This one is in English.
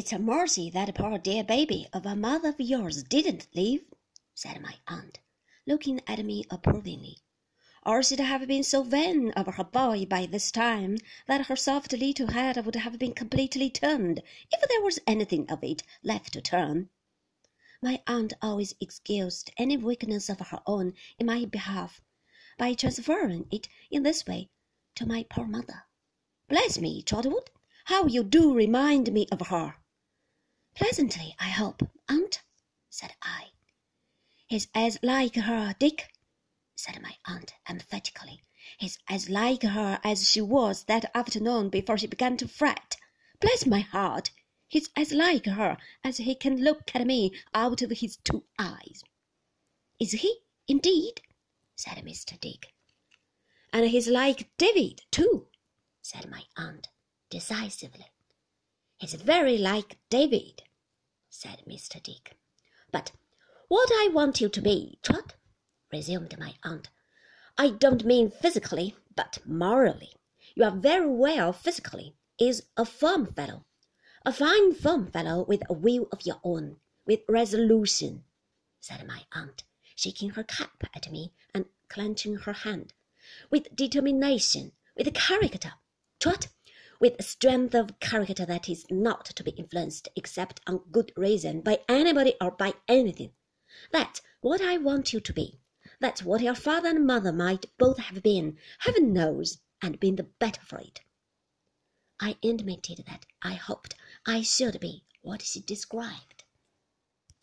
It's a mercy that poor dear baby of a mother of yours didn't live, said my aunt, looking at me approvingly. Or she'd have been so vain of her boy by this time that her soft little head would have been completely turned, if there was anything of it left to turn. My aunt always excused any weakness of her own in my behalf by transferring it in this way to my poor mother. Bless me, Trotwood, how you do remind me of her! Pleasantly, I hope, aunt, said I. He's as like her, Dick, said my aunt emphatically. He's as like her as she was that afternoon before she began to fret. Bless my heart, he's as like her as he can look at me out of his two eyes. Is he, indeed? said Mr. Dick. And he's like David, too, said my aunt decisively. He's very like David, said Mr. Dick. But what I want you to be, Trot, resumed my aunt, I don't mean physically, but morally. You are very well physically, is a firm fellow, a fine firm fellow with a will of your own, with resolution, said my aunt, shaking her cap at me and clenching her hand, with determination, with character. Trot, with a strength of character that is not to be influenced except on good reason by anybody or by anything. That's what I want you to be. That's what your father and mother might both have been, heaven knows, and been the better for it. I intimated that I hoped I should be what she described.